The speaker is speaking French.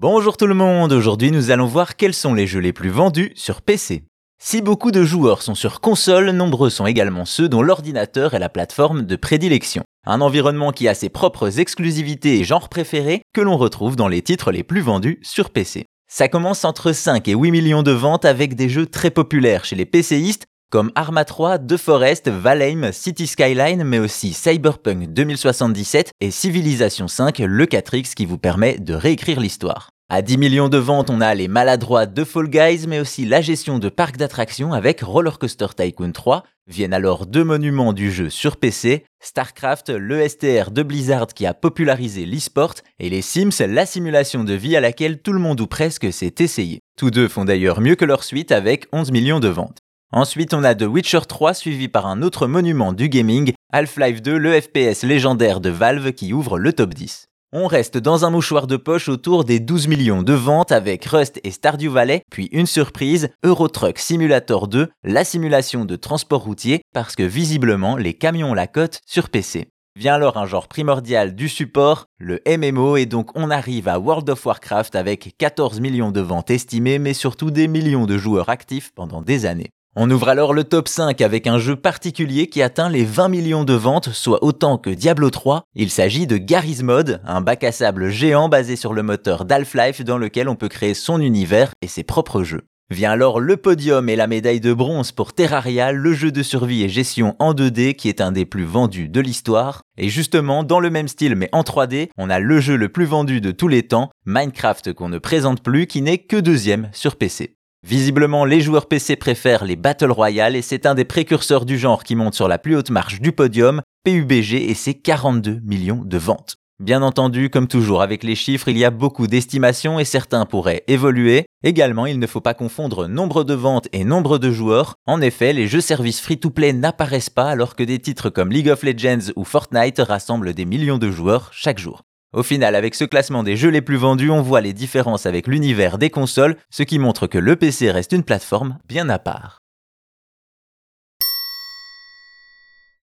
Bonjour tout le monde, aujourd'hui nous allons voir quels sont les jeux les plus vendus sur PC. Si beaucoup de joueurs sont sur console, nombreux sont également ceux dont l'ordinateur est la plateforme de prédilection. Un environnement qui a ses propres exclusivités et genres préférés que l'on retrouve dans les titres les plus vendus sur PC. Ça commence entre 5 et 8 millions de ventes avec des jeux très populaires chez les PCistes comme Arma 3, The Forest, Valheim, City Skyline, mais aussi Cyberpunk 2077 et Civilization 5, le 4X qui vous permet de réécrire l'histoire. À 10 millions de ventes, on a les maladroits de Fall Guys, mais aussi la gestion de parcs d'attractions avec Roller Coaster Tycoon 3. Viennent alors deux monuments du jeu sur PC, StarCraft, le STR de Blizzard qui a popularisé l'e-sport, et les Sims, la simulation de vie à laquelle tout le monde ou presque s'est essayé. Tous deux font d'ailleurs mieux que leur suite avec 11 millions de ventes. Ensuite, on a The Witcher 3 suivi par un autre monument du gaming, Half-Life 2, le FPS légendaire de Valve qui ouvre le top 10. On reste dans un mouchoir de poche autour des 12 millions de ventes avec Rust et Stardew Valley, puis une surprise, Euro Truck Simulator 2, la simulation de transport routier, parce que visiblement les camions la cote sur PC. Vient alors un genre primordial du support, le MMO, et donc on arrive à World of Warcraft avec 14 millions de ventes estimées, mais surtout des millions de joueurs actifs pendant des années. On ouvre alors le top 5 avec un jeu particulier qui atteint les 20 millions de ventes, soit autant que Diablo 3. Il s'agit de Garry's Mod, un bac à sable géant basé sur le moteur d'Half-Life dans lequel on peut créer son univers et ses propres jeux. Vient alors le podium et la médaille de bronze pour Terraria, le jeu de survie et gestion en 2D qui est un des plus vendus de l'histoire. Et justement, dans le même style mais en 3D, on a le jeu le plus vendu de tous les temps, Minecraft qu'on ne présente plus, qui n'est que deuxième sur PC. Visiblement, les joueurs PC préfèrent les Battle Royale et c'est un des précurseurs du genre qui monte sur la plus haute marche du podium, PUBG et ses 42 millions de ventes. Bien entendu, comme toujours avec les chiffres, il y a beaucoup d'estimations et certains pourraient évoluer. Également, il ne faut pas confondre nombre de ventes et nombre de joueurs. En effet, les jeux services free-to-play n'apparaissent pas alors que des titres comme League of Legends ou Fortnite rassemblent des millions de joueurs chaque jour. Au final, avec ce classement des jeux les plus vendus, on voit les différences avec l'univers des consoles, ce qui montre que le PC reste une plateforme bien à part.